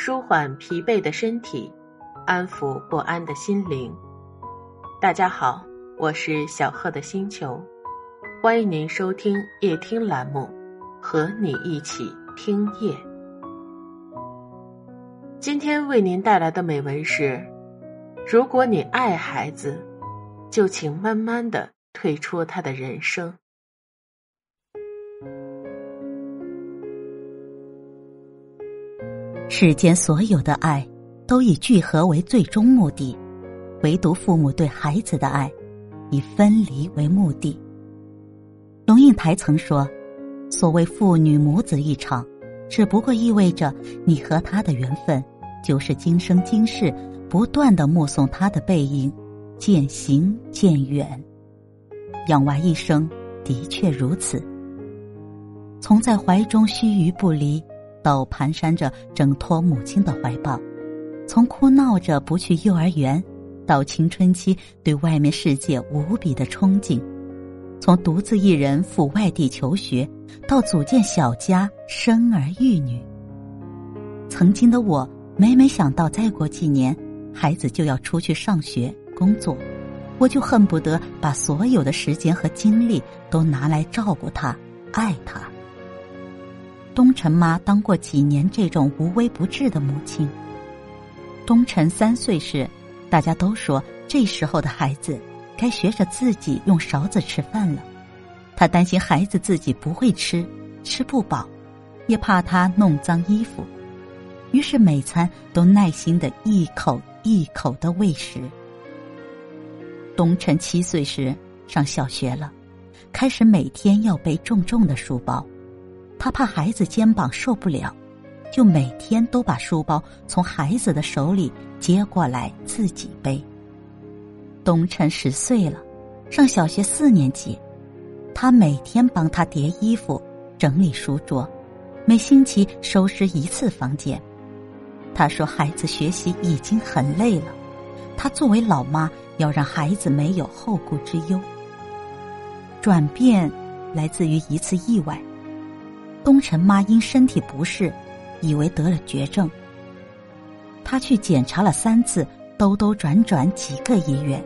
舒缓疲惫的身体，安抚不安的心灵。大家好，我是小贺的星球，欢迎您收听夜听栏目，和你一起听夜。今天为您带来的美文是：如果你爱孩子，就请慢慢的退出他的人生。世间所有的爱，都以聚合为最终目的，唯独父母对孩子的爱，以分离为目的。龙应台曾说：“所谓父女母子一场，只不过意味着你和他的缘分，就是今生今世不断的目送他的背影，渐行渐远。养娃一生，的确如此。从在怀中须臾不离。”到蹒跚着挣脱母亲的怀抱，从哭闹着不去幼儿园，到青春期对外面世界无比的憧憬，从独自一人赴外地求学，到组建小家生儿育女。曾经的我，每每想到再过几年，孩子就要出去上学工作，我就恨不得把所有的时间和精力都拿来照顾他、爱他。东辰妈当过几年这种无微不至的母亲。东辰三岁时，大家都说这时候的孩子该学着自己用勺子吃饭了。他担心孩子自己不会吃，吃不饱，也怕他弄脏衣服，于是每餐都耐心的一口一口的喂食。东辰七岁时上小学了，开始每天要背重重的书包。他怕孩子肩膀受不了，就每天都把书包从孩子的手里接过来自己背。东辰十岁了，上小学四年级，他每天帮他叠衣服、整理书桌，每星期收拾一次房间。他说：“孩子学习已经很累了，他作为老妈要让孩子没有后顾之忧。”转变来自于一次意外。东辰妈因身体不适，以为得了绝症。她去检查了三次，兜兜转转几个医院。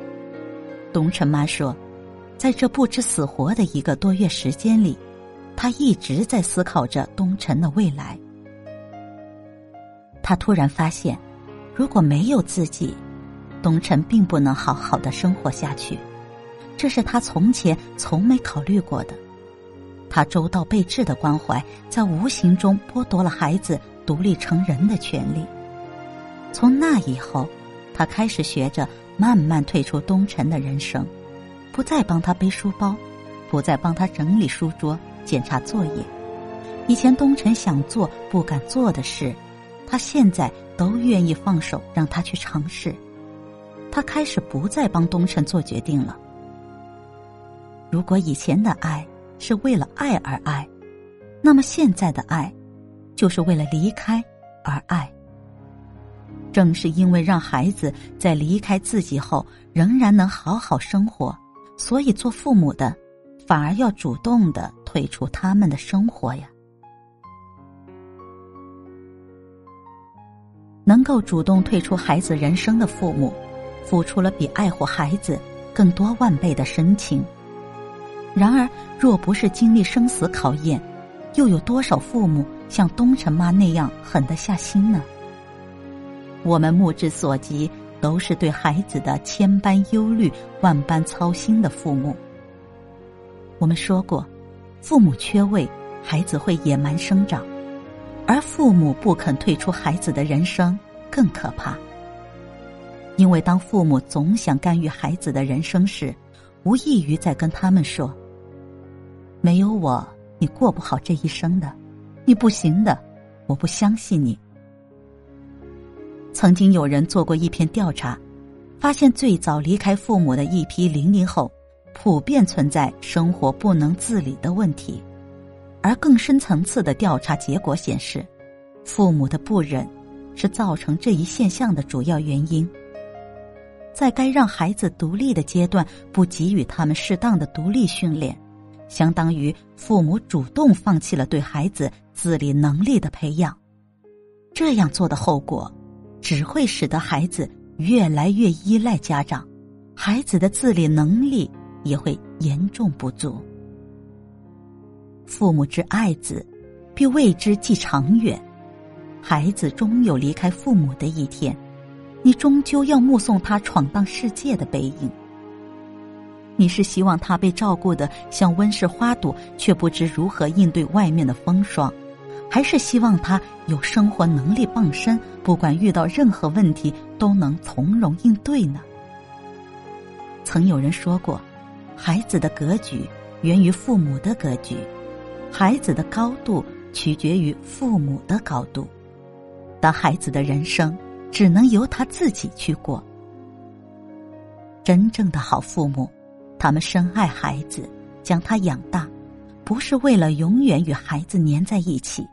东辰妈说，在这不知死活的一个多月时间里，她一直在思考着东辰的未来。她突然发现，如果没有自己，东辰并不能好好的生活下去。这是他从前从没考虑过的。他周到备至的关怀，在无形中剥夺了孩子独立成人的权利。从那以后，他开始学着慢慢退出东辰的人生，不再帮他背书包，不再帮他整理书桌、检查作业。以前东辰想做不敢做的事，他现在都愿意放手让他去尝试。他开始不再帮东辰做决定了。如果以前的爱，是为了爱而爱，那么现在的爱，就是为了离开而爱。正是因为让孩子在离开自己后仍然能好好生活，所以做父母的反而要主动的退出他们的生活呀。能够主动退出孩子人生的父母，付出了比爱护孩子更多万倍的深情。然而，若不是经历生死考验，又有多少父母像东辰妈那样狠得下心呢？我们目之所及，都是对孩子的千般忧虑、万般操心的父母。我们说过，父母缺位，孩子会野蛮生长；而父母不肯退出孩子的人生，更可怕。因为当父母总想干预孩子的人生时，无异于在跟他们说。没有我，你过不好这一生的，你不行的，我不相信你。曾经有人做过一篇调查，发现最早离开父母的一批零零后，普遍存在生活不能自理的问题，而更深层次的调查结果显示，父母的不忍是造成这一现象的主要原因。在该让孩子独立的阶段，不给予他们适当的独立训练。相当于父母主动放弃了对孩子自理能力的培养，这样做的后果，只会使得孩子越来越依赖家长，孩子的自理能力也会严重不足。父母之爱子，必为之计长远。孩子终有离开父母的一天，你终究要目送他闯荡世界的背影。你是希望他被照顾的像温室花朵，却不知如何应对外面的风霜，还是希望他有生活能力傍身，不管遇到任何问题都能从容应对呢？曾有人说过，孩子的格局源于父母的格局，孩子的高度取决于父母的高度，但孩子的人生只能由他自己去过。真正的好父母。他们深爱孩子，将他养大，不是为了永远与孩子粘在一起，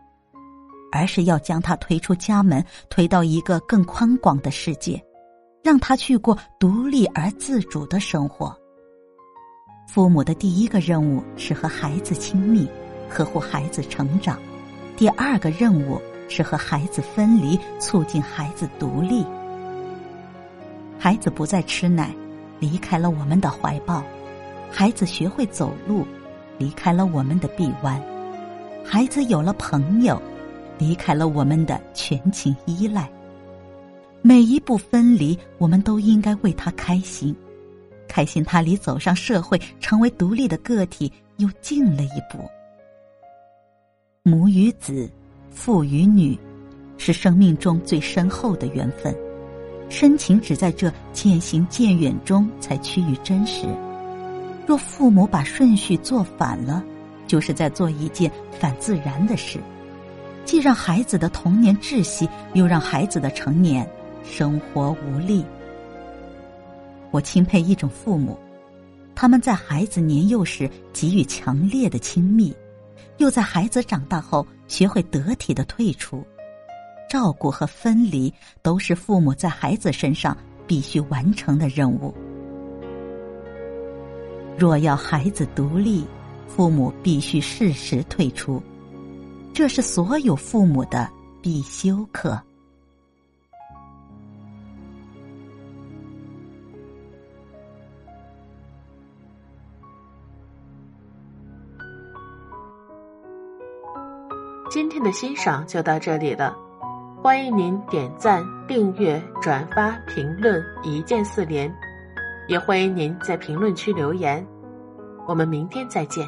而是要将他推出家门，推到一个更宽广的世界，让他去过独立而自主的生活。父母的第一个任务是和孩子亲密，呵护孩子成长；第二个任务是和孩子分离，促进孩子独立。孩子不再吃奶，离开了我们的怀抱。孩子学会走路，离开了我们的臂弯；孩子有了朋友，离开了我们的全情依赖。每一步分离，我们都应该为他开心，开心他离走上社会、成为独立的个体又近了一步。母与子，父与女，是生命中最深厚的缘分，深情只在这渐行渐远中才趋于真实。若父母把顺序做反了，就是在做一件反自然的事，既让孩子的童年窒息，又让孩子的成年生活无力。我钦佩一种父母，他们在孩子年幼时给予强烈的亲密，又在孩子长大后学会得体的退出。照顾和分离都是父母在孩子身上必须完成的任务。若要孩子独立，父母必须适时退出，这是所有父母的必修课。今天的欣赏就到这里了，欢迎您点赞、订阅、转发、评论，一键四连。也欢迎您在评论区留言，我们明天再见。